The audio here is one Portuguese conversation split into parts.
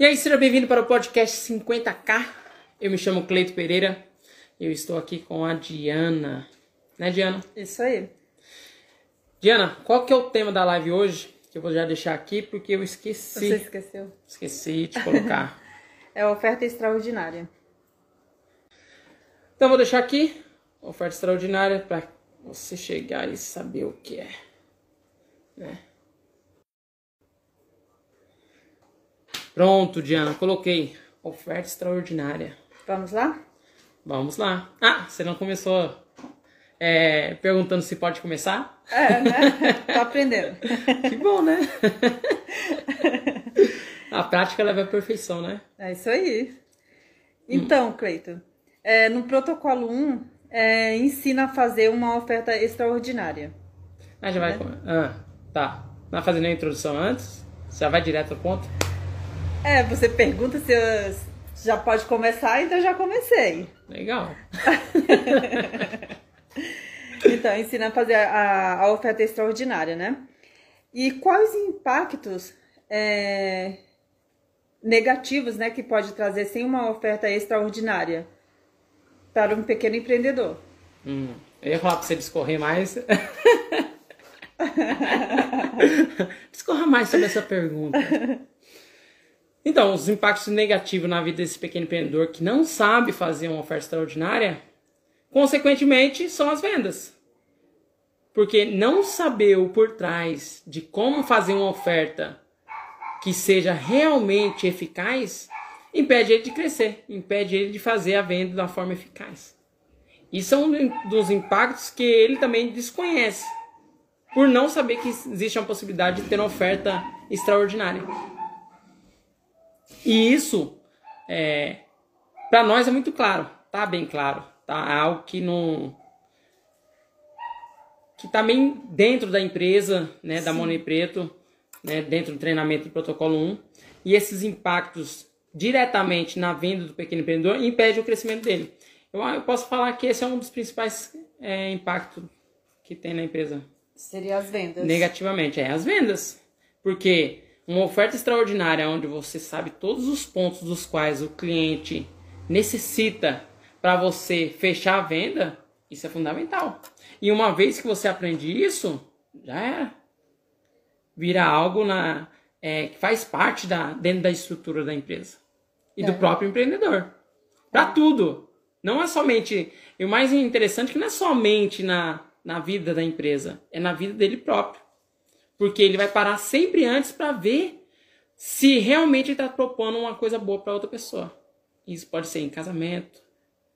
E aí, seja bem-vindo para o podcast 50K. Eu me chamo Cleito Pereira. Eu estou aqui com a Diana. Né, Diana? Isso aí. Diana, qual que é o tema da live hoje? Que eu vou já deixar aqui porque eu esqueci. Você esqueceu? Esqueci de colocar. É a oferta extraordinária. então, vou deixar aqui. Oferta extraordinária para você chegar e saber o que é. Né? Pronto, Diana, coloquei. Oferta extraordinária. Vamos lá? Vamos lá. Ah, você não começou é, perguntando se pode começar? É, né? Tô aprendendo. Que bom, né? A prática leva à perfeição, né? É isso aí. Então, Cleito, é, no protocolo 1, é, ensina a fazer uma oferta extraordinária. Ah, já vai. Né? Ah, tá. Não vai fazer nenhuma introdução antes? Já vai direto ao ponto? É, você pergunta se eu- já pode começar, então já comecei. Legal. Então, ensina a fazer a, a oferta extraordinária, né? E quais impactos é, negativos né, que pode trazer sem uma oferta extraordinária para um pequeno empreendedor? Hum, eu ia falar pra você discorrer mais. Discorra mais sobre essa pergunta. Então, os impactos negativos na vida desse pequeno empreendedor que não sabe fazer uma oferta extraordinária, consequentemente, são as vendas. Porque não saber o por trás de como fazer uma oferta que seja realmente eficaz impede ele de crescer, impede ele de fazer a venda da forma eficaz. Isso é um dos impactos que ele também desconhece, por não saber que existe uma possibilidade de ter uma oferta extraordinária. E isso, é, para nós é muito claro, tá bem claro, tá? É algo que não que tá bem dentro da empresa, né, da Money Preto, né, dentro do treinamento do protocolo 1, e esses impactos diretamente na venda do pequeno empreendedor impede o crescimento dele. Eu, eu posso falar que esse é um dos principais é, impactos que tem na empresa Seria as vendas. negativamente, é as vendas. Porque uma oferta extraordinária onde você sabe todos os pontos dos quais o cliente necessita para você fechar a venda, isso é fundamental. E uma vez que você aprende isso, já era. Vira algo na, é, que faz parte da, dentro da estrutura da empresa. E do É. próprio empreendedor. Para tudo. Não é somente. E o mais interessante é que não é somente na, na vida da empresa, é na vida dele próprio. Porque ele vai parar sempre antes para ver se realmente ele está propondo uma coisa boa para outra pessoa. Isso pode ser em casamento,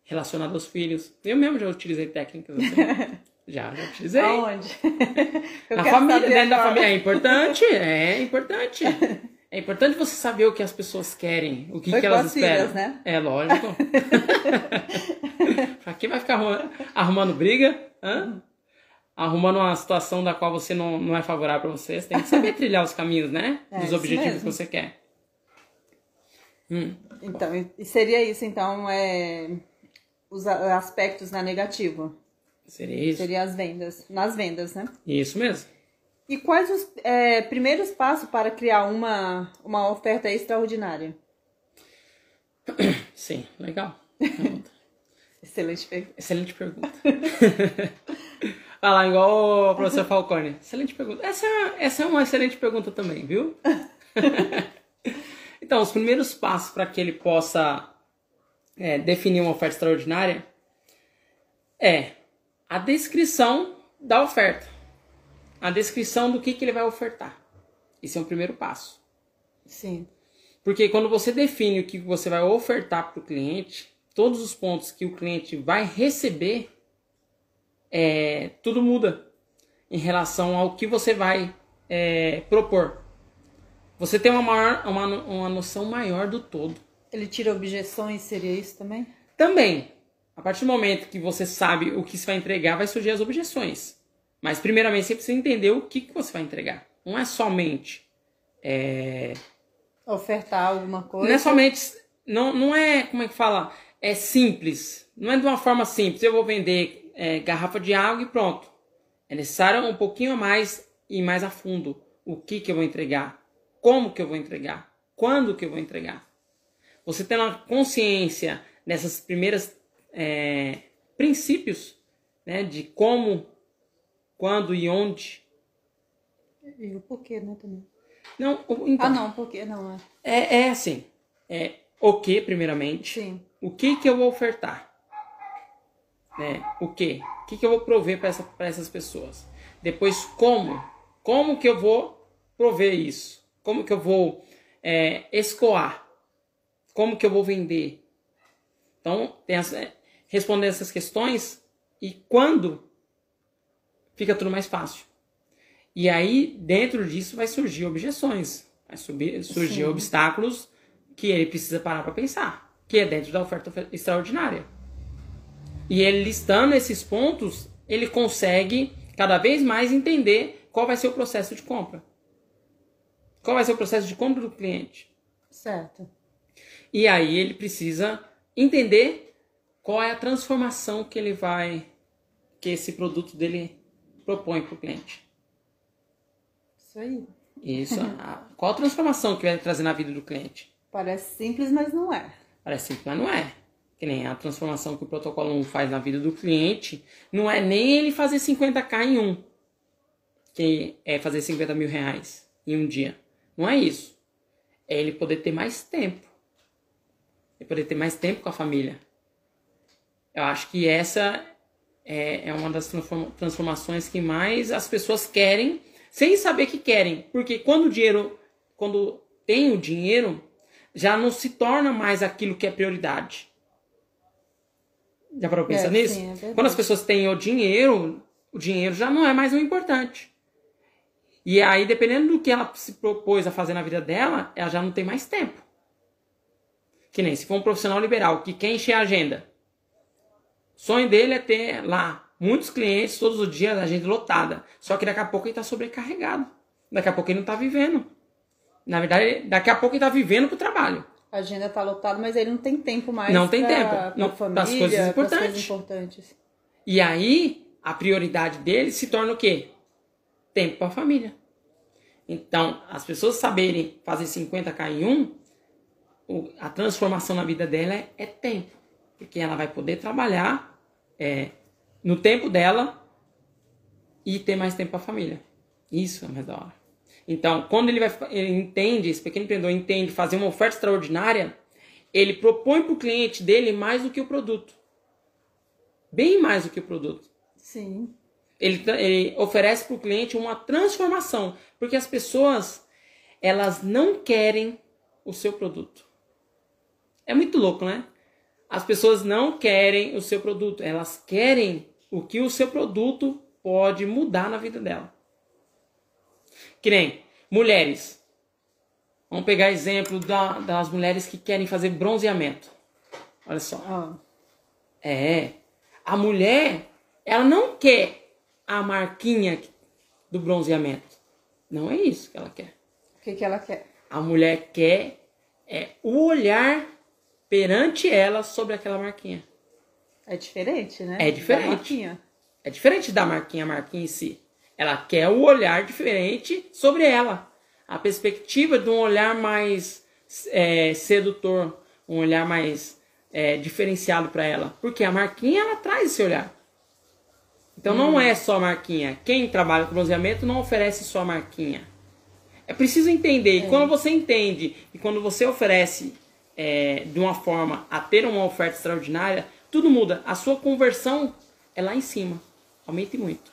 relacionado aos filhos. Eu mesmo já utilizei técnicas assim. já, já utilizei. Aonde? Eu Na família, dentro da agora. família. É importante, é importante. É importante você saber o que as pessoas querem, o que, que elas as esperam. filhas, né? É lógico. pra quem vai ficar arrumando, arrumando briga? Hã? Arrumando uma situação da qual você não, não é favorável pra você, você tem que saber trilhar os caminhos, né? É, Dos objetivos mesmo. que você quer. Hum, Então, seria isso, então, é, os aspectos na negativo. seria isso. Seria as vendas, nas vendas, né? Isso mesmo. E quais os é, primeiros passos para criar uma, uma oferta extraordinária? Sim, legal. Excelente pergunta. Excelente pergunta. Olha lá, igual o professor Falcone. Excelente pergunta. Essa, essa é uma excelente pergunta também, viu? então, os primeiros passos para que ele possa é, definir uma oferta extraordinária é a descrição da oferta. A descrição do que, que ele vai ofertar. Esse é o primeiro passo. Sim. Porque quando você define o que você vai ofertar para o cliente, todos os pontos que o cliente vai receber, é, tudo muda em relação ao que você vai é, propor. Você tem uma, maior, uma, uma noção maior do todo. Ele tira objeções, seria isso também? Também, a partir do momento que você sabe o que você vai entregar, vai surgir as objeções. Mas, primeiramente, você precisa entender o que, que você vai entregar. Não é somente é, Ofertar alguma coisa? Não é somente. Não, não é. Como é que fala? É simples. Não é de uma forma simples. Eu vou vender é, garrafa de água e pronto. É necessário um pouquinho a mais e mais a fundo. O que, que eu vou entregar? Como que eu vou entregar? quando que eu vou entregar. Você tendo a consciência nessas primeiras é, princípios, né, de como, quando e onde. E o porquê, né, também. Não, então, ah, não, porquê não é. É, é assim, é o que primeiramente. Sim. O que que eu vou ofertar? Né? O que? O que que eu vou prover para essa, essas pessoas? Depois como? Como que eu vou prover isso? Como que eu vou é, escoar? Como que eu vou vender? Então, tem essa, responder essas questões e quando fica tudo mais fácil. E aí, dentro disso, vai surgir objeções, vai subir, surgir Sim. obstáculos que ele precisa parar para pensar, que é dentro da oferta extraordinária. E ele listando esses pontos, ele consegue cada vez mais entender qual vai ser o processo de compra. Qual vai ser o processo de compra do cliente. Certo. E aí ele precisa entender qual é a transformação que ele vai, que esse produto dele propõe para o cliente. Isso aí. Isso. Qual a transformação que vai trazer na vida do cliente? Parece simples, mas não é. Parece simples, mas não é. Que nem a transformação que o protocolo 1 faz na vida do cliente, não é nem ele fazer 50k em um, que é fazer 50 mil reais em um dia. Não é isso. É ele poder ter mais tempo. É poder ter mais tempo com a família. Eu acho que essa é, é uma das transformações que mais as pessoas querem, sem saber que querem. Porque quando o dinheiro, quando tem o dinheiro, já não se torna mais aquilo que é prioridade. Já parou pra pensar é, nisso? Sim, é Quando as pessoas têm o dinheiro, o dinheiro já não é mais o importante. E aí, dependendo do que ela se propôs a fazer na vida dela, ela já não tem mais tempo. Que nem se for um profissional liberal que quer encher a agenda. O sonho dele é ter lá muitos clientes todos os dias, a agenda lotada. Só que daqui a pouco ele está sobrecarregado. Daqui a pouco ele não está vivendo. Na verdade, daqui a pouco ele está vivendo pro trabalho. A agenda está lotada, mas ele não tem tempo mais. Não tem pra, tempo. Pra não, família, das coisas importantes. coisas importantes. E aí, a prioridade dele se torna o quê? Tempo para a família. Então, as pessoas saberem fazer 50k em um, a transformação na vida dela é, é tempo. Porque ela vai poder trabalhar é, no tempo dela e ter mais tempo para a família. Isso é mais da hora. Então, quando ele, vai, ele entende, esse pequeno empreendedor entende fazer uma oferta extraordinária, ele propõe para o cliente dele mais do que o produto. Bem mais do que o produto. Sim. Ele, ele oferece para o cliente uma transformação, porque as pessoas elas não querem o seu produto. É muito louco, né? As pessoas não querem o seu produto, elas querem o que o seu produto pode mudar na vida dela. Que nem mulheres. Vamos pegar exemplo da, das mulheres que querem fazer bronzeamento. Olha só. É. A mulher, ela não quer a marquinha do bronzeamento. Não é isso que ela quer. O que, que ela quer? A mulher quer é o olhar perante ela sobre aquela marquinha. É diferente, né? É diferente. É diferente da marquinha, a marquinha em si. Ela quer o um olhar diferente sobre ela. A perspectiva de um olhar mais é, sedutor, um olhar mais é, diferenciado para ela. Porque a marquinha ela traz esse olhar. Então hum. não é só marquinha. Quem trabalha com bronzeamento não oferece só marquinha. É preciso entender. E é. quando você entende e quando você oferece é, de uma forma a ter uma oferta extraordinária, tudo muda. A sua conversão é lá em cima. Aumente muito.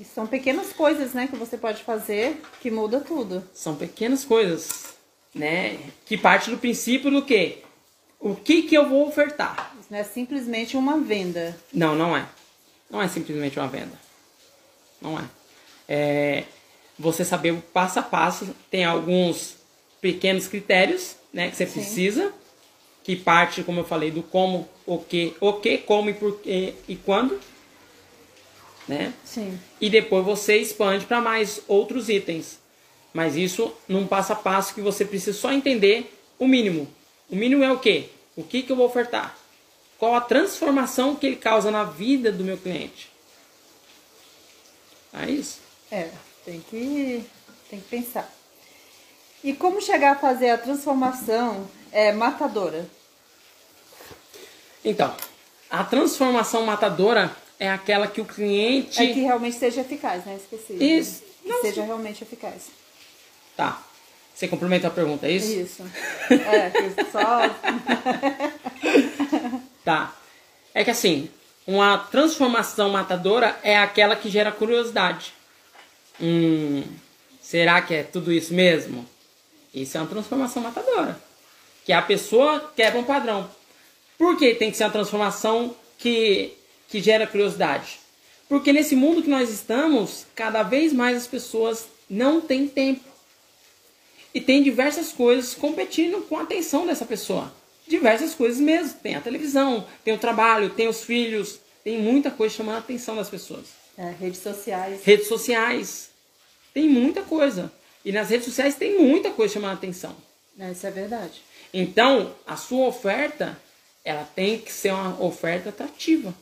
E são pequenas coisas, né, que você pode fazer que muda tudo. São pequenas coisas, né? Que parte do princípio do quê? O que que eu vou ofertar? Isso não é simplesmente uma venda. Não, não é. Não é simplesmente uma venda. Não é. É você saber o passo a passo. Tem alguns pequenos critérios, né, que você Sim. precisa. Que parte, como eu falei, do como, o que, o que, como e por e, e quando né? Sim. E depois você expande para mais outros itens. Mas isso num passo a passo que você precisa só entender o mínimo. O mínimo é o quê? O que, que eu vou ofertar? Qual a transformação que ele causa na vida do meu cliente? É isso. É, tem que, tem que pensar. E como chegar a fazer a transformação é, matadora? Então, a transformação matadora é aquela que o cliente. É que realmente seja eficaz, né? Esqueci. Isso. Que Não, seja sim. realmente eficaz. Tá. Você complementa a pergunta, é isso? Isso. É, só. Tá. É que assim, uma transformação matadora é aquela que gera curiosidade. Hum, será que é tudo isso mesmo? Isso é uma transformação matadora. Que a pessoa quebra um padrão. Por que tem que ser uma transformação que, que gera curiosidade? Porque nesse mundo que nós estamos, cada vez mais as pessoas não têm tempo. E tem diversas coisas competindo com a atenção dessa pessoa. Diversas coisas mesmo. Tem a televisão, tem o trabalho, tem os filhos, tem muita coisa chamando a atenção das pessoas. É, redes sociais. Redes sociais. Tem muita coisa. E nas redes sociais tem muita coisa chamando a atenção. É, isso é verdade. Então, a sua oferta, ela tem que ser uma oferta atrativa.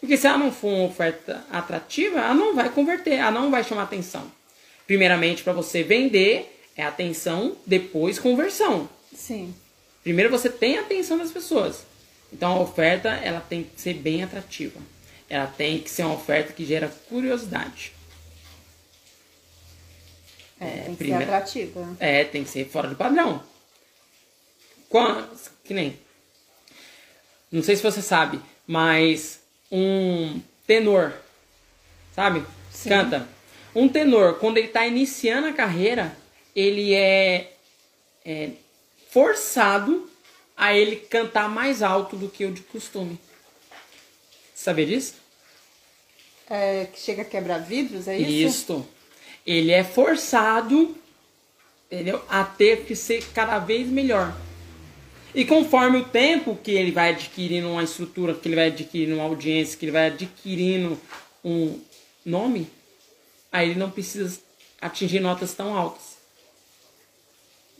Porque se ela não for uma oferta atrativa, ela não vai converter, ela não vai chamar atenção. Primeiramente, para você vender, é atenção, depois conversão. Sim. Primeiro você tem a atenção das pessoas. Então a oferta ela tem que ser bem atrativa. Ela tem que ser uma oferta que gera curiosidade. É, tem que primeiro- ser atrativa. É, tem que ser fora do padrão. Qua- Que nem. Não sei se você sabe, mas um tenor, sabe? Sim. Canta. Um tenor, quando ele está iniciando a carreira, ele é, é forçado a ele cantar mais alto do que o de costume. Sabia disso? É, que chega a quebrar vidros, é isso? Isto. Ele é forçado, entendeu? A ter que ser cada vez melhor. E conforme o tempo que ele vai adquirindo uma estrutura, que ele vai adquirindo uma audiência, que ele vai adquirindo um nome, aí ele não precisa atingir notas tão altas.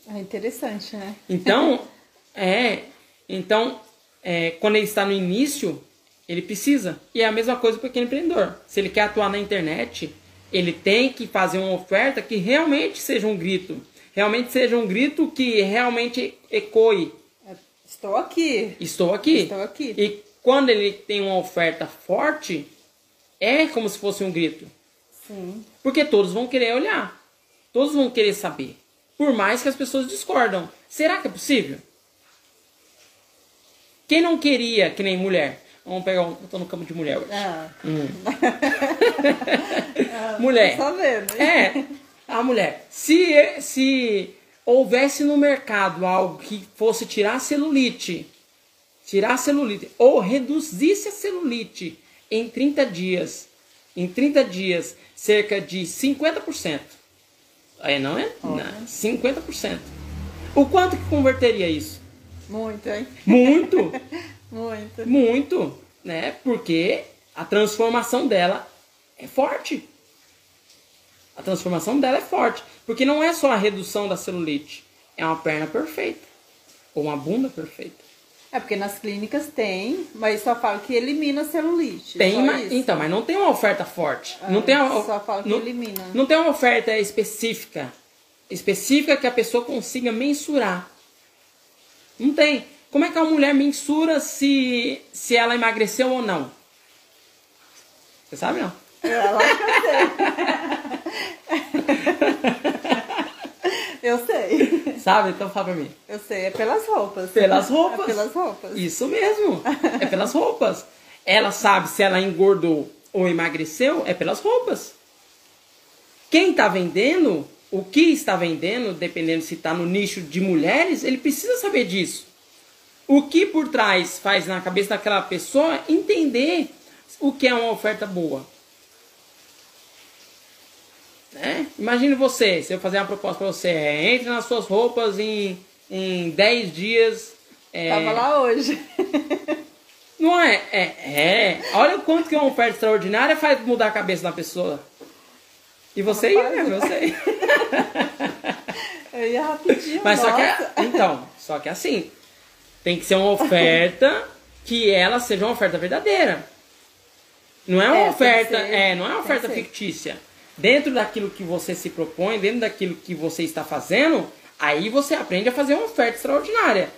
É interessante, né? Então, é. Então, é, quando ele está no início, ele precisa. E é a mesma coisa para o pequeno empreendedor. Se ele quer atuar na internet, ele tem que fazer uma oferta que realmente seja um grito. Realmente seja um grito que realmente ecoe. Estou aqui. Estou aqui. Estou aqui. E quando ele tem uma oferta forte, é como se fosse um grito. Sim. Porque todos vão querer olhar. Todos vão querer saber. Por mais que as pessoas discordam. Será que é possível? Quem não queria, que nem mulher? Vamos pegar um. Eu tô no campo de mulher hoje. Ah, mulher. tô sabendo. É, a mulher. Se, se houvesse no mercado algo que fosse tirar a celulite, tirar a celulite, ou reduzisse a celulite em 30 dias, em 30 dias, cerca de 50%. Aí não é? Não, 50%. O quanto que converteria isso? Muito, hein? Muito, Muito. muito, né? Porque a transformação dela é forte. A transformação dela é forte. Porque não é só a redução da celulite. É uma perna perfeita. Ou uma bunda perfeita. É porque nas clínicas tem, mas só fala que elimina a celulite. Tem, mas, então, mas não tem uma oferta forte. Ah, não tem uma, só fala que não, elimina. Não tem uma oferta específica. Específica que a pessoa consiga mensurar. Não tem. Como é que a mulher mensura se, se ela emagreceu ou não? Você sabe não? É, lógico que eu sei. eu sei. Sabe? Então fala pra mim. Eu sei, é pelas roupas. Pelas roupas. É pelas roupas. Isso mesmo. É pelas roupas. Ela sabe se ela engordou ou emagreceu, é pelas roupas. Quem está vendendo, o que está vendendo, dependendo se está no nicho de mulheres, ele precisa saber disso. O que por trás faz na cabeça daquela pessoa entender o que é uma oferta boa. Né? Imagine você, se eu fazer uma proposta para você, é, entre nas suas roupas em, em 10 dias. é, Tava lá hoje. não é, é, é. Olha o quanto que uma oferta extraordinária faz mudar a cabeça da pessoa. E você ia mesmo, eu sei. Eu ia rapidinho. Mas só que nossa. é, então, só que assim, tem que ser uma oferta que ela seja uma oferta verdadeira. Não é uma É, oferta, é, não é uma oferta fictícia. Dentro daquilo que você se propõe, dentro daquilo que você está fazendo, aí você aprende a fazer uma oferta extraordinária.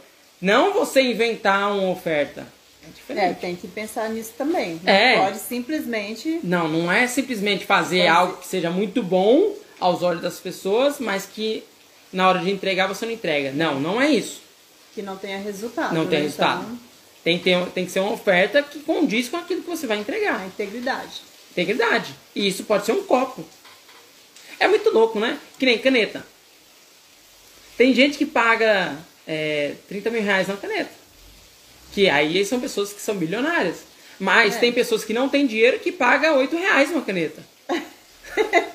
Não você inventar uma oferta. É diferente. É, tem que pensar nisso também. Não É. pode simplesmente. Não, não é simplesmente fazer Fazer. algo que seja muito bom aos olhos das pessoas, mas que na hora de entregar você não entrega. Não, não é isso. que não tenha resultado. Não tem né? resultado. Então, Tem que, ter, tem que ser uma oferta que condiz com aquilo que você vai entregar. a integridade. Integridade. E isso pode ser um copo. É muito louco, né? Que nem caneta. Tem gente que paga é, 30 mil reais na caneta. Que aí são pessoas que são bilionárias. Mas É. tem pessoas que não têm dinheiro que paga 8 reais uma caneta.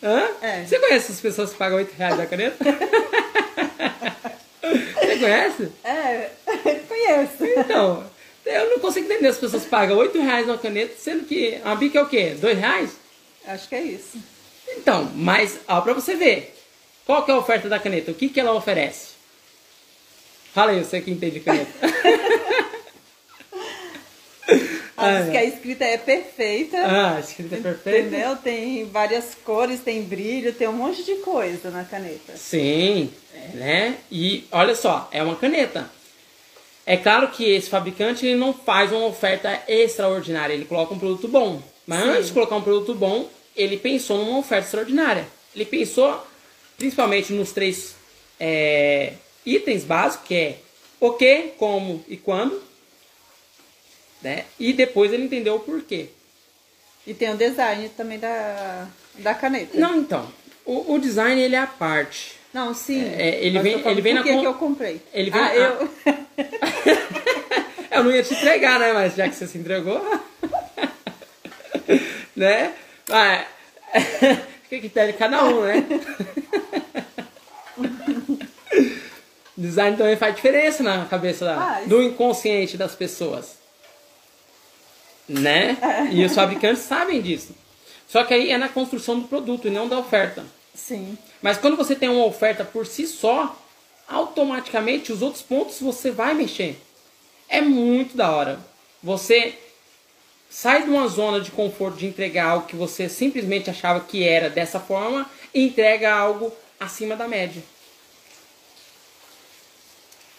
Hã? É. Você conhece as pessoas que pagam 8 reais na caneta? Você conhece? É, conheço. Então, eu não consigo entender. As pessoas pagam 8 reais numa caneta, sendo que a bica é o quê? 2 reais? Acho que é isso. Então, mas, ó, pra você ver. Qual que é a oferta da caneta? O que, que ela oferece? Fala aí, você que entende caneta. Ah, é. que a escrita é perfeita. ah, a escrita é perfeita. Entendeu? Tem várias cores, tem brilho, tem um monte de coisa na caneta. Sim, né? E olha só, é uma caneta. É claro que esse fabricante ele não faz uma oferta extraordinária, ele coloca um produto bom. Mas Sim. antes de colocar um produto bom, ele pensou numa oferta extraordinária. Ele pensou principalmente nos três é, itens básicos, que é o que, como e quando. Né? E depois ele entendeu o porquê. E tem o design também da, da caneta. Não, então, o, o design ele é a parte. Não, sim. É, ele Mas vem- ele vem por na que con- que eu comprei. Ele vem- ah, ah. eu... Eu não ia te entregar, né? Mas já que você se entregou. né? Ah, Fica a critério de cada um, né? Design também faz diferença na cabeça da- do inconsciente das pessoas. Né? E os fabricantes sabem disso. Só que aí é na construção do produto e não da oferta. Sim. Mas quando você tem uma oferta por si só, automaticamente os outros pontos você vai mexer. É muito da hora. Você sai de uma zona de conforto de entregar algo que você simplesmente achava que era dessa forma e entrega algo acima da média.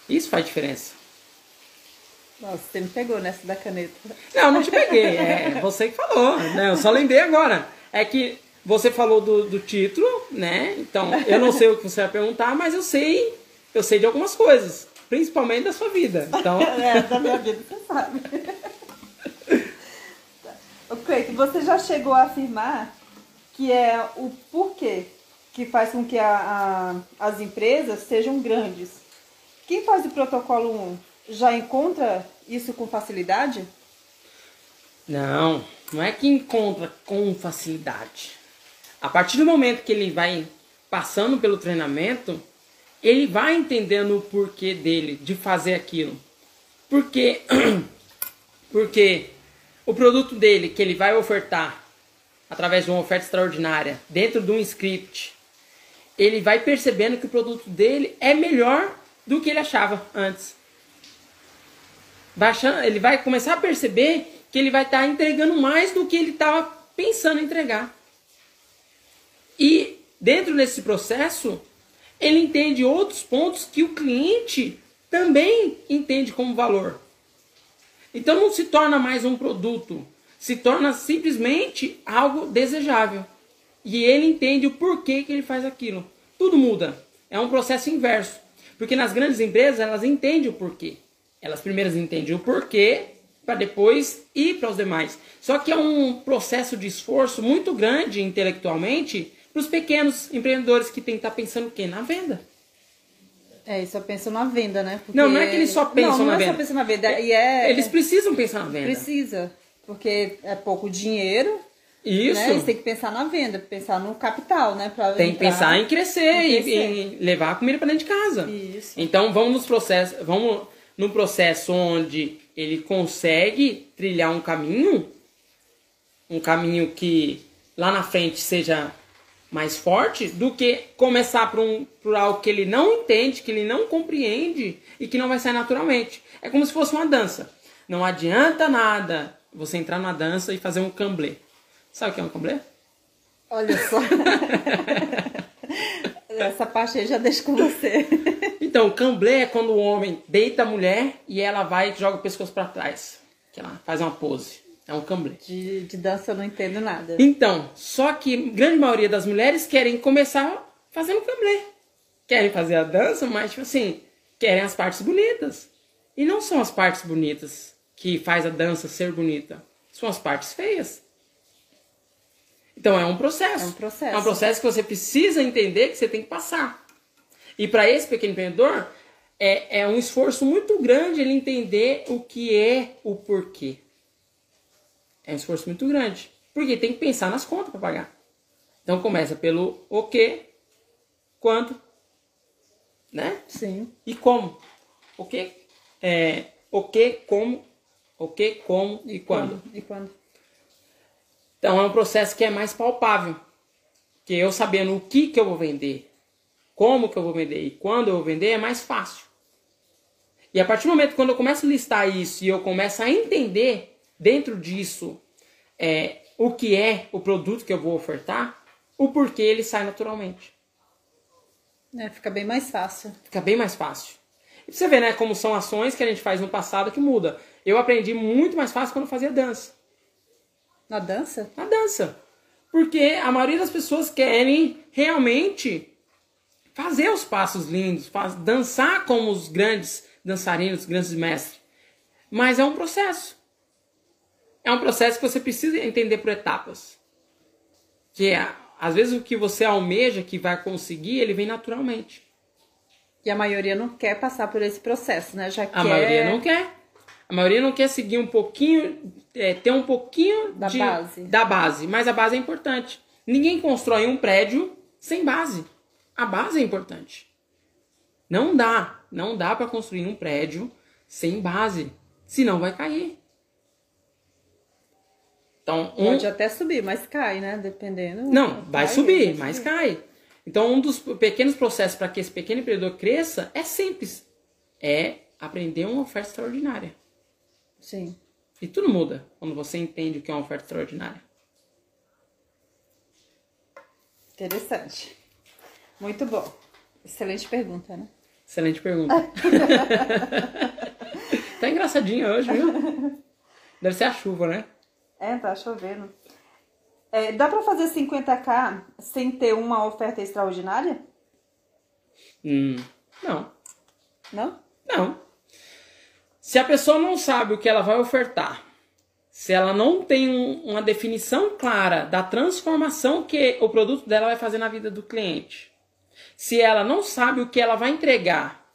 Isso faz diferença. Nossa, você me pegou nessa da caneta. Não, não te peguei. É você que falou. Né? Eu só lembrei agora. É que você falou do, do título, né? Então, eu não sei o que você vai perguntar, mas eu sei. Eu sei de algumas coisas. Principalmente da sua vida. Então, É, da minha vida, você sabe. Cleiton, você já chegou a afirmar que é o porquê que faz com que a- a- as empresas sejam grandes. Quem faz o protocolo 1 já encontra isso com facilidade? não. Não é que encontra com facilidade. A partir do momento que ele vai passando pelo treinamento, ele vai entendendo o porquê dele de fazer aquilo. Porque, porque o produto dele que ele vai ofertar através de uma oferta extraordinária dentro de um script, ele vai percebendo que o produto dele é melhor do que ele achava antes. Ele vai começar a perceber que ele vai estar entregando mais do que ele estava pensando em entregar. E dentro desse processo, ele entende outros pontos que o cliente também entende como valor. Então não se torna mais um produto, se torna simplesmente algo desejável. E ele entende o porquê que ele faz aquilo. Tudo muda. É um processo inverso. Porque nas grandes empresas elas entendem o porquê. Elas primeiro entendem o porquê para depois ir para os demais. Só que é um processo de esforço muito grande intelectualmente para os pequenos empreendedores que têm que estar pensando o quê? Na venda. É, eles só pensam na venda, né? Porque- Não, não é que eles só pensam não, na não venda. é só pensam na venda. E é, Eles precisam pensar na venda. precisa. Porque é pouco dinheiro, Isso. né? Eles têm que pensar na venda, pensar no capital, né? Pra Tem que pensar em crescer, em e- crescer. E, levar a comida para dentro de casa. Isso. Então vamos nos processos, vamos no processo onde ele consegue trilhar um caminho, um caminho que lá na frente seja mais forte, do que começar por, um, por algo que ele não entende, que ele não compreende e que não vai sair naturalmente. É como se fosse uma dança. Não adianta nada você entrar na dança e fazer um camblé. Sabe o que é um camblé? Olha só. Essa parte aí já deixo com você. Então, camblé é quando o homem deita a mulher e ela vai e joga o pescoço para trás. Que ela faz uma pose. É um camblé. De, de dança eu não entendo nada. Então, só que grande maioria das mulheres querem começar fazendo camblé. Querem fazer a dança, mas, tipo assim, querem as partes bonitas. E não são as partes bonitas que faz a dança ser bonita. São as partes feias. Então é um processo. É um processo. É um processo que você precisa entender que você tem que passar. E para esse pequeno empreendedor, é, é um esforço muito grande ele entender o que é o porquê. É um esforço muito grande. Porque tem que pensar nas contas para pagar. Então começa pelo o que, quanto, né? Sim. E como. O que, é, o que, como, o que, como e quando. E quando? Então é um processo que é mais palpável. Que eu sabendo o que, que eu vou vender, como que eu vou vender e quando eu vou vender é mais fácil. E a partir do momento quando eu começo a listar isso e eu começo a entender dentro disso é, o que é o produto que eu vou ofertar, o porquê ele sai naturalmente. É, fica bem mais fácil. Fica bem mais fácil. E você vê, né, como são ações que a gente faz no passado que muda. Eu aprendi muito mais fácil quando fazia dança. Na dança? Na dança. Porque a maioria das pessoas querem realmente fazer os passos lindos, dançar como os grandes dançarinos, os grandes mestres. Mas é um processo. É um processo que você precisa entender por etapas. Que é, às vezes o que você almeja que vai conseguir, ele vem naturalmente. E a maioria não quer passar por esse processo, né? Já A quer... maioria não quer. A maioria não quer seguir um pouquinho, é, ter um pouquinho Da de- base. da base, mas a base é importante. Ninguém constrói um prédio sem base. A base é importante. Não dá, não dá para construir um prédio sem base, senão vai cair. Então, um, Pode até subir, mas cai, né? Dependendo. não, vai subir, vai mas subir. cai. Então, um dos pequenos processos para que esse pequeno empreendedor cresça é simples. É aprender uma oferta extraordinária. Sim. E tudo muda quando você entende o que é uma oferta extraordinária. Interessante. Muito bom. Excelente pergunta, né? Excelente pergunta. tá engraçadinha hoje, viu? Deve ser a chuva, né? É, tá chovendo. É, dá pra fazer 50k sem ter uma oferta extraordinária? Hum, não, Não? não. Se a pessoa não sabe o que ela vai ofertar, se ela não tem um- uma definição clara da transformação que o produto dela vai fazer na vida do cliente, se ela não sabe o que ela vai entregar,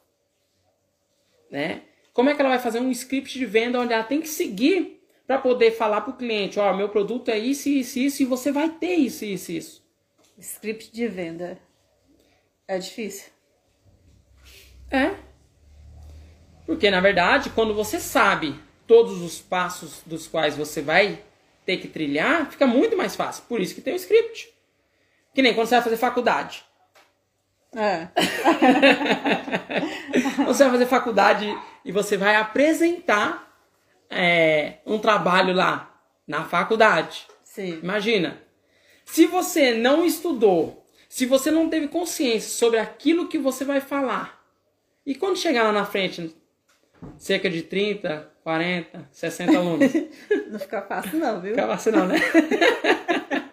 né? Como é que ela vai fazer um script de venda onde ela tem que seguir para poder falar para o cliente, ó, meu produto é isso, isso, isso, e você vai ter isso, isso, isso. Script de venda. É difícil. É. Porque, na verdade, quando você sabe todos os passos dos quais você vai ter que trilhar, fica muito mais fácil. Por isso que tem o script. Que nem quando você vai fazer faculdade. É. Você vai fazer faculdade e você vai apresentar é, um trabalho lá na faculdade. Sim. Imagina, se você não estudou, se você não teve consciência sobre aquilo que você vai falar, e quando chegar lá na frente, cerca de 30, 40, 60 alunos, Não fica fácil, não, viu? fica fácil não, né?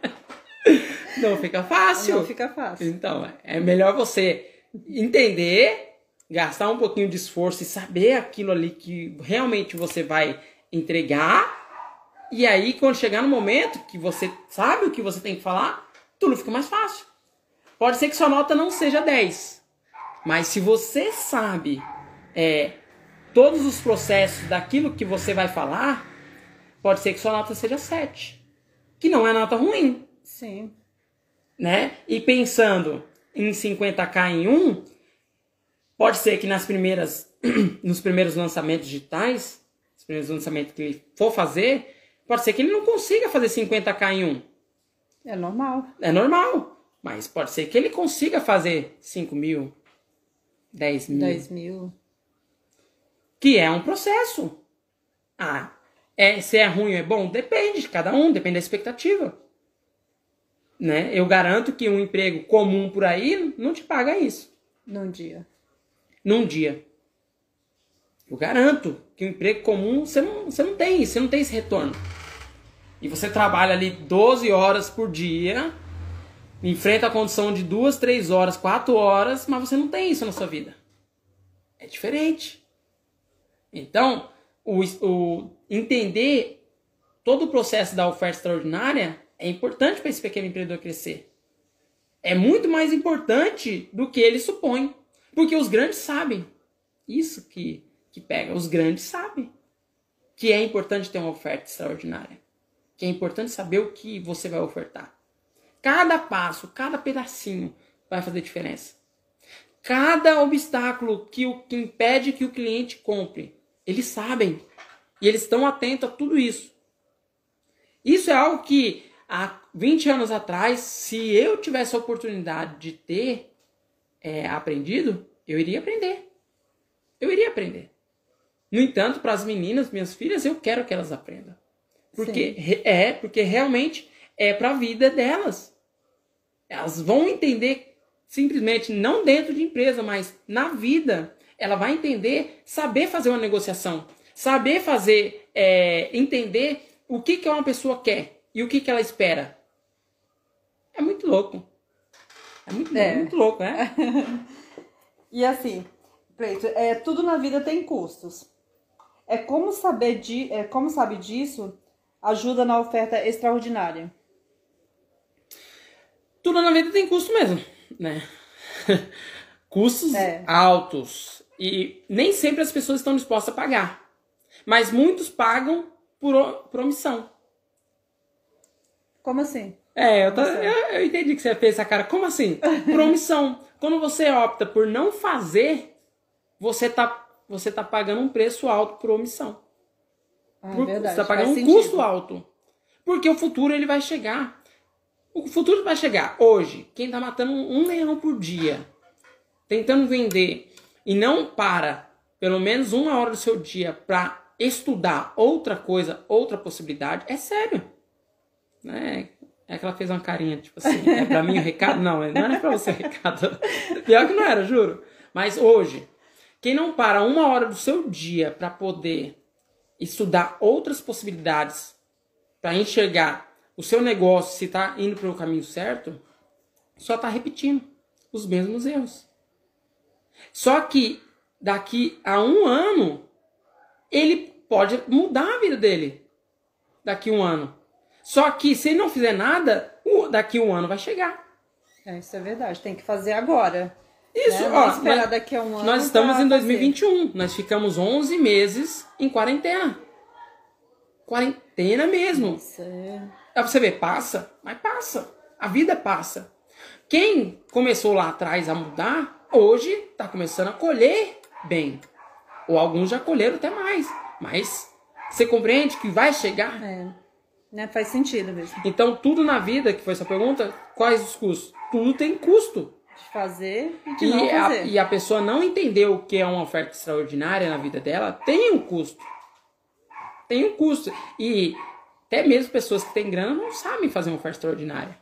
Não fica fácil. Não fica fácil. Então, é melhor você entender, gastar um pouquinho de esforço e saber aquilo ali que realmente você vai entregar. E aí, quando chegar no momento que você sabe o que você tem que falar, tudo fica mais fácil. Pode ser que sua nota não seja 10. Mas se você sabe é, todos os processos daquilo que você vai falar, pode ser que sua nota seja 7. Que não é nota ruim Sim. né? E pensando em 50k em um, pode ser que nas primeiras, nos primeiros lançamentos digitais, os primeiros lançamentos que ele for fazer, pode ser que ele não consiga fazer 50k em um. É normal. É normal. Mas pode ser que ele consiga fazer 5 mil, 10 mil. 10 mil. Que é um processo. Ah, é, se é ruim ou é bom? Depende de cada um, depende da expectativa. Né? Eu garanto que um emprego comum por aí não te paga isso. Num dia. Num dia. Eu garanto que um emprego comum você não, você não tem você não tem esse retorno. E você trabalha ali 12 horas por dia, enfrenta a condição de duas, três horas, quatro horas, mas você não tem isso na sua vida. É diferente. Então, o, o entender todo o processo da oferta extraordinária é importante para esse pequeno empreendedor crescer. É muito mais importante do que ele supõe. Porque os grandes sabem. Isso que, que pega. Os grandes sabem que é importante ter uma oferta extraordinária. Que é importante saber o que você vai ofertar. Cada passo, cada pedacinho vai fazer diferença. Cada obstáculo que, o, que impede que o cliente compre, eles sabem. E eles estão atentos a tudo isso. Isso é algo que há 20 anos atrás, se eu tivesse a oportunidade de ter é, aprendido, eu iria aprender. Eu iria aprender. No entanto, para as meninas, minhas filhas, eu quero que elas aprendam. Porque Sim. é, porque realmente é para a vida delas. Elas vão entender simplesmente não dentro de empresa, mas na vida. Ela vai entender, saber fazer uma negociação, saber fazer, é, entender o que, que uma pessoa quer e o que, que ela espera. É muito louco. É muito, é. muito louco, né? e assim, Preto, é, tudo na vida tem custos. É como saber de, é, como sabe disso ajuda na oferta extraordinária. Tudo na vida tem custo mesmo, né? Custos é. altos e nem sempre as pessoas estão dispostas a pagar. Mas muitos pagam por, por omissão. Como assim? É, eu, tô, eu, eu, entendi que você fez essa cara. Como assim? Por omissão. Quando você opta por não fazer, você tá, você tá pagando um preço alto por omissão. Ah, por, verdade. Você tá pagando um sentido. custo alto. Porque o futuro ele vai chegar. O futuro vai chegar. Hoje, quem tá matando um leão por dia, tentando vender e não para pelo menos uma hora do seu dia para estudar outra coisa, outra possibilidade, é sério. Né? É que ela fez uma carinha, tipo assim, é pra mim o recado? Não, não é pra você o recado. Pior que não era, juro. Mas hoje, quem não para uma hora do seu dia para poder estudar outras possibilidades, para enxergar o seu negócio se está indo para o caminho certo, só está repetindo os mesmos erros. Só que daqui a um ano, ele pode mudar a vida dele. Daqui a um ano. Só que se ele não fizer nada, daqui um ano vai chegar. É, isso é verdade. Tem que fazer agora. Isso, né? ó. Esperar daqui a um ano. Nós estamos em 2021. Fazer. Nós ficamos 11 meses em quarentena. Quarentena mesmo. Nossa, é. pra você ver, passa, mas passa. A vida passa. Quem começou lá atrás a mudar, hoje está começando a colher bem. Ou alguns já colheram até mais. Mas você compreende que vai chegar? É. Né? Faz sentido mesmo. Então, tudo na vida, que foi essa pergunta, quais os custos? Tudo tem custo. De fazer e de e não fazer. A, e a pessoa não entendeu o que é uma oferta extraordinária na vida dela, tem um custo. Tem um custo. E até mesmo pessoas que têm grana não sabem fazer uma oferta extraordinária.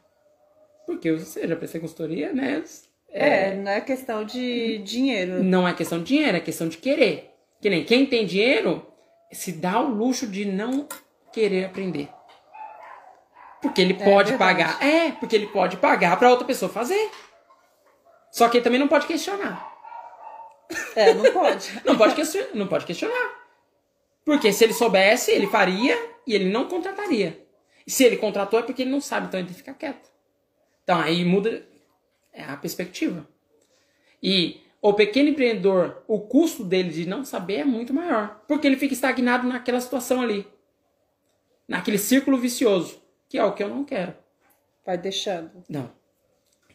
Porque você já prestei consultoria, né? É, é, não é questão de dinheiro. Não é questão de dinheiro, é questão de querer. Que nem quem tem dinheiro se dá o luxo de não querer aprender. Porque ele é pode pagar. É, porque ele pode pagar para outra pessoa fazer. Só que ele também não pode questionar. É, não pode. não, pode questionar, não pode questionar. Porque se ele soubesse, ele faria e ele não contrataria. E se ele contratou é porque ele não sabe, então ele tem que ficar quieto. Então aí muda é a perspectiva. E o pequeno empreendedor, o custo dele de não saber é muito maior. Porque ele fica estagnado naquela situação ali. Naquele círculo vicioso que é o que eu não quero. Vai deixando. Não.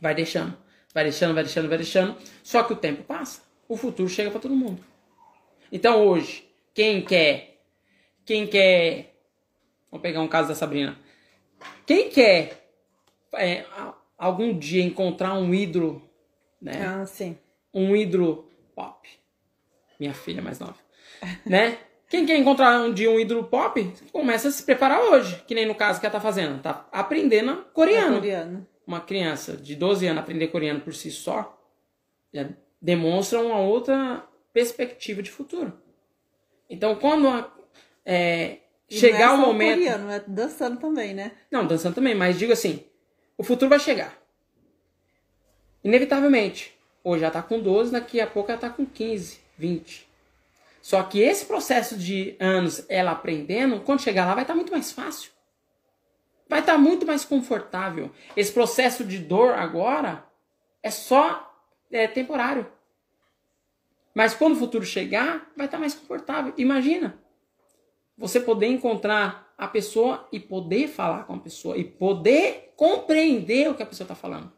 Vai deixando. Vai deixando, vai deixando, vai deixando. Só que o tempo passa. O futuro chega para todo mundo. Então hoje, quem quer. Quem quer. Vamos pegar um caso da Sabrina. Quem quer é, algum dia encontrar um ídolo, né? Ah, sim. Um ídolo pop. Minha filha mais nova. né? Quem quer encontrar um dia um ídolo pop, começa a se preparar hoje. Que nem no caso que ela tá fazendo. Tá aprendendo coreano. É coreano. Uma criança de 12 anos aprender coreano por si só já demonstra uma outra perspectiva de futuro. Então, quando a- é, chegar não é o momento. coreano, é dançando também, né? Não, dançando também, mas digo assim: o futuro vai chegar. Inevitavelmente. Hoje ela tá com 12, daqui a pouco ela tá com 15, 20. Só que esse processo de anos ela aprendendo, quando chegar lá vai estar muito mais fácil. Vai estar muito mais confortável. Esse processo de dor agora é só é, temporário. Mas quando o futuro chegar, vai estar mais confortável. Imagina você poder encontrar a pessoa e poder falar com a pessoa e poder compreender o que a pessoa está falando.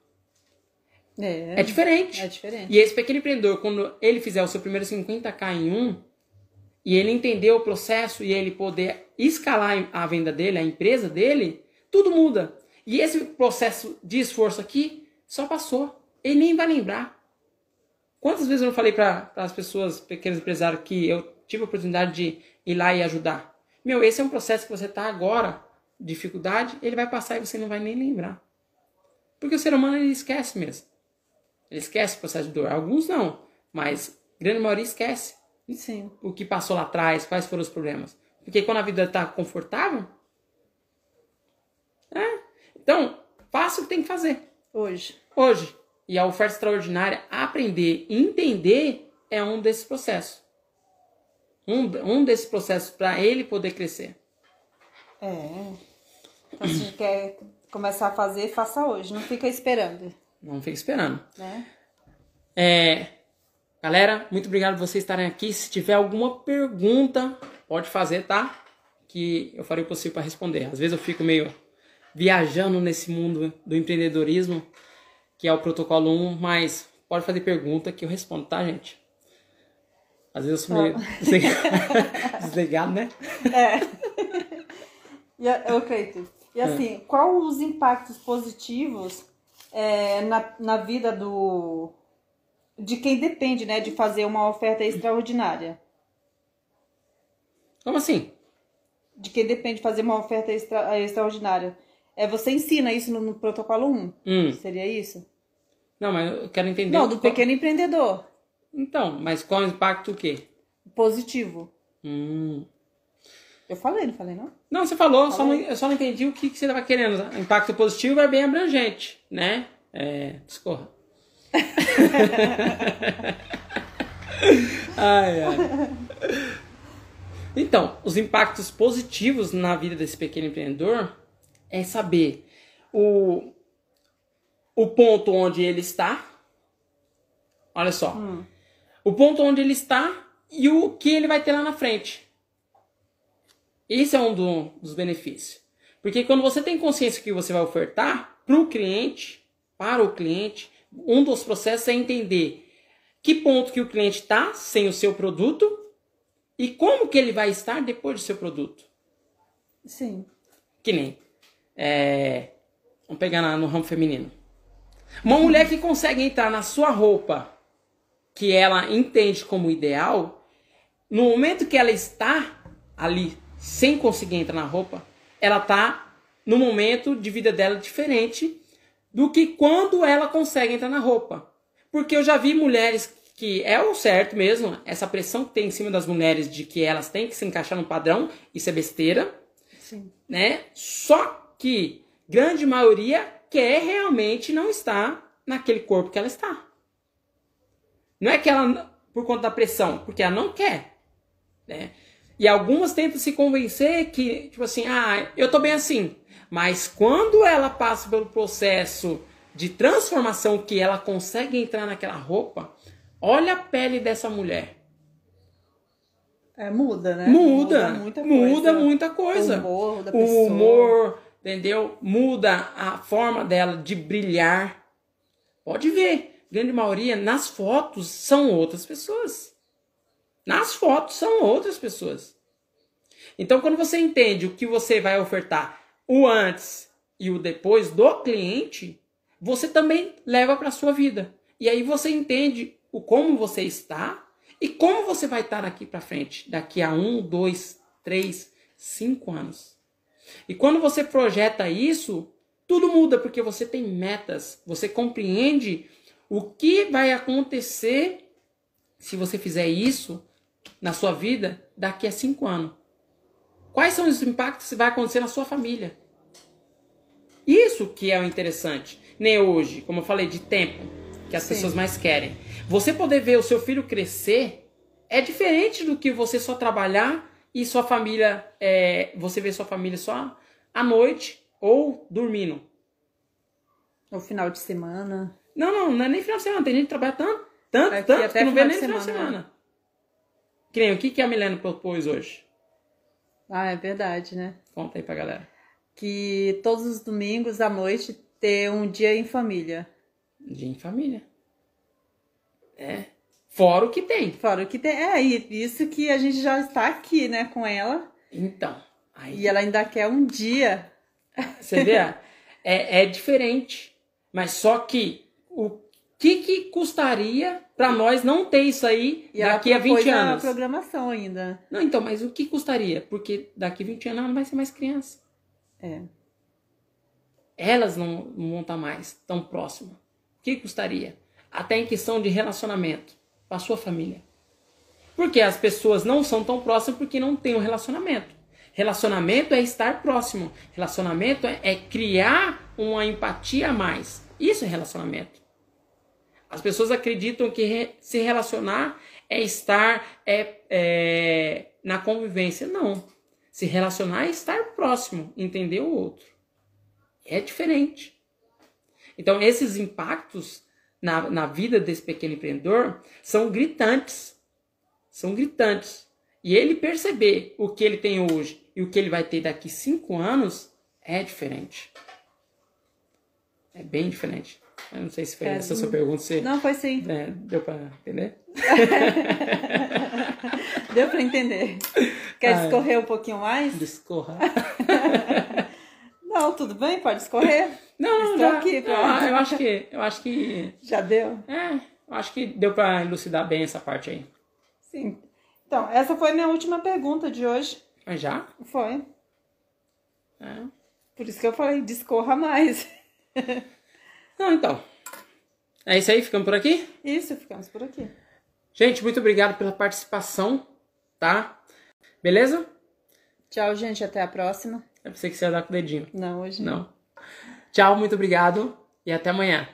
É, É diferente. é diferente. E esse pequeno empreendedor, quando ele fizer o seu primeiro 50k em um, e ele entender o processo e ele poder escalar a venda dele, a empresa dele, tudo muda. E esse processo de esforço aqui só passou. Ele nem vai lembrar. Quantas vezes eu não falei para as pessoas, pequenos empresários, que eu tive a oportunidade de ir lá e ajudar? Meu, esse é um processo que você está agora, dificuldade, ele vai passar e você não vai nem lembrar. Porque o ser humano ele esquece mesmo. Ele esquece o processo de dor. Alguns não, mas grande maioria esquece Sim. o que passou lá atrás, quais foram os problemas. Porque quando a vida está confortável, é. Então, faça o que tem que fazer Hoje. hoje. E a oferta extraordinária, aprender e entender, é um desses processos. Um, um desses processos para ele poder crescer. É. Então, se quer começar a fazer, faça hoje. Não fica esperando, Não fique esperando. né? É, galera, muito obrigado por vocês estarem aqui. Se tiver alguma pergunta, pode fazer, tá? Que eu farei o possível para responder. Às vezes eu fico meio viajando nesse mundo do empreendedorismo, que é o protocolo 1, mas pode fazer pergunta que eu respondo, tá, gente? Às vezes eu sou meio desligado, né? E, a- ô, Cleito, e assim, qual os impactos positivos é, na, na vida do de quem depende, né, de fazer uma oferta extraordinária? Como assim? De quem depende de fazer uma oferta extra- extraordinária? É, você ensina isso no, no protocolo 1? Hum. Seria isso? Não, mas eu quero entender. Não, do qual- pequeno empreendedor. Então, mas qual o impacto o quê? Positivo. Hum. Eu falei, não falei, não? Não, você falou, só não, eu só não entendi o que, que você estava querendo. Impacto positivo é bem abrangente, né? É, discorra. ai, ai. Então, os impactos positivos na vida desse pequeno empreendedor é saber o, o ponto onde ele está. Olha só. O ponto onde ele está e o que ele vai ter lá na frente. Esse é um do- dos benefícios. Porque quando você tem consciência que você vai ofertar para o cliente, para o cliente, um dos processos é entender que ponto que o cliente está sem o seu produto e como que ele vai estar depois do seu produto. Sim. Que nem. é, vamos pegar na- no ramo feminino. Uma mulher que consegue entrar na sua roupa que ela entende como ideal, no momento que ela está ali sem conseguir entrar na roupa, ela está no momento de vida dela diferente do que quando ela consegue entrar na roupa. Porque eu já vi mulheres que é o certo mesmo, essa pressão que tem em cima das mulheres de que elas têm que se encaixar num padrão, isso é besteira Sim. né? Só que grande maioria quer realmente não estar naquele corpo que ela está. Não é que ela por conta da pressão, porque ela não quer, né? E algumas tentam se convencer que, tipo assim, ah, eu tô bem assim. Mas quando ela passa pelo processo de transformação que ela consegue entrar naquela roupa, olha a pele dessa mulher. É, muda, né? Muda, muita muda coisa. muita coisa. O humor da O pessoa. humor, entendeu? Muda a forma dela de brilhar. Pode ver, grande maioria nas fotos são outras pessoas. Nas fotos são outras pessoas. Então, quando você entende o que você vai ofertar, o antes e o depois do cliente, você também leva para sua vida. E aí você entende o como você está E como você vai estar daqui para frente? Daqui a um, dois, três, cinco anos. E quando você projeta isso, tudo muda porque você tem metas, você compreende o que vai acontecer se você fizer isso na sua vida daqui a cinco anos. Quais são os impactos que vai acontecer na sua família? Isso que é o interessante. Nem hoje, como eu falei, de tempo, que as Sim. pessoas mais querem. Você poder ver o seu filho crescer é diferente do que você só trabalhar e sua família, é, você vê sua família só à noite ou dormindo. No final de semana. Não, não, não é nem final de semana. Tem gente que trabalha tanto, tanto, Aqui tanto que não vê nem final de semana. Né? Que nem o que, que a Milena propôs hoje? Ah, é verdade, né? Conta aí pra galera. Que todos os domingos à noite ter um dia em família. Dia em família. É. Fora o que tem. Fora o que tem. É, isso que a gente já está aqui, né, com ela. Então. Aí... E ela ainda quer um dia. Você vê? é, é diferente. Mas só que o que, que custaria para nós não ter isso aí e daqui a 20 anos? a programação ainda. Não, então, mas o que custaria? Porque daqui a 20 anos ela não vai ser mais criança. É. Elas não, não estar mais tão próximas. O que custaria? Até em questão de relacionamento com a sua família. Porque as pessoas não são tão próximas porque não têm um relacionamento. Relacionamento é estar próximo. Relacionamento é, é criar uma empatia a mais. Isso é relacionamento. As pessoas acreditam que re, se relacionar é estar é, é, na convivência. Não. Se relacionar é estar próximo, entender o outro. É diferente. Então, esses impactos na, na vida desse pequeno empreendedor são gritantes. São gritantes. E ele perceber o que ele tem hoje e o que ele vai ter daqui cinco anos é diferente. É bem diferente. Eu não sei se foi é, essa a sua pergunta. Se, não, foi sim. É, deu para entender? deu para entender. Quer ah, discorrer um pouquinho mais? Discorra. não, tudo bem, pode discorrer. Não, não, Estou já, aqui pra... eu acho que eu acho que já deu. É, eu acho que deu para elucidar bem essa parte aí. Sim. Então, essa foi a minha última pergunta de hoje. Mas já? Foi. É. Por isso que eu falei, discorra mais. Não, então. É isso aí, ficamos por aqui? Isso, ficamos por aqui. Gente, muito obrigado pela participação, tá? Beleza? Tchau, gente, até a próxima. Eu pensei que você ia dar com o dedinho. Não, hoje não. Tchau, muito obrigado e até amanhã.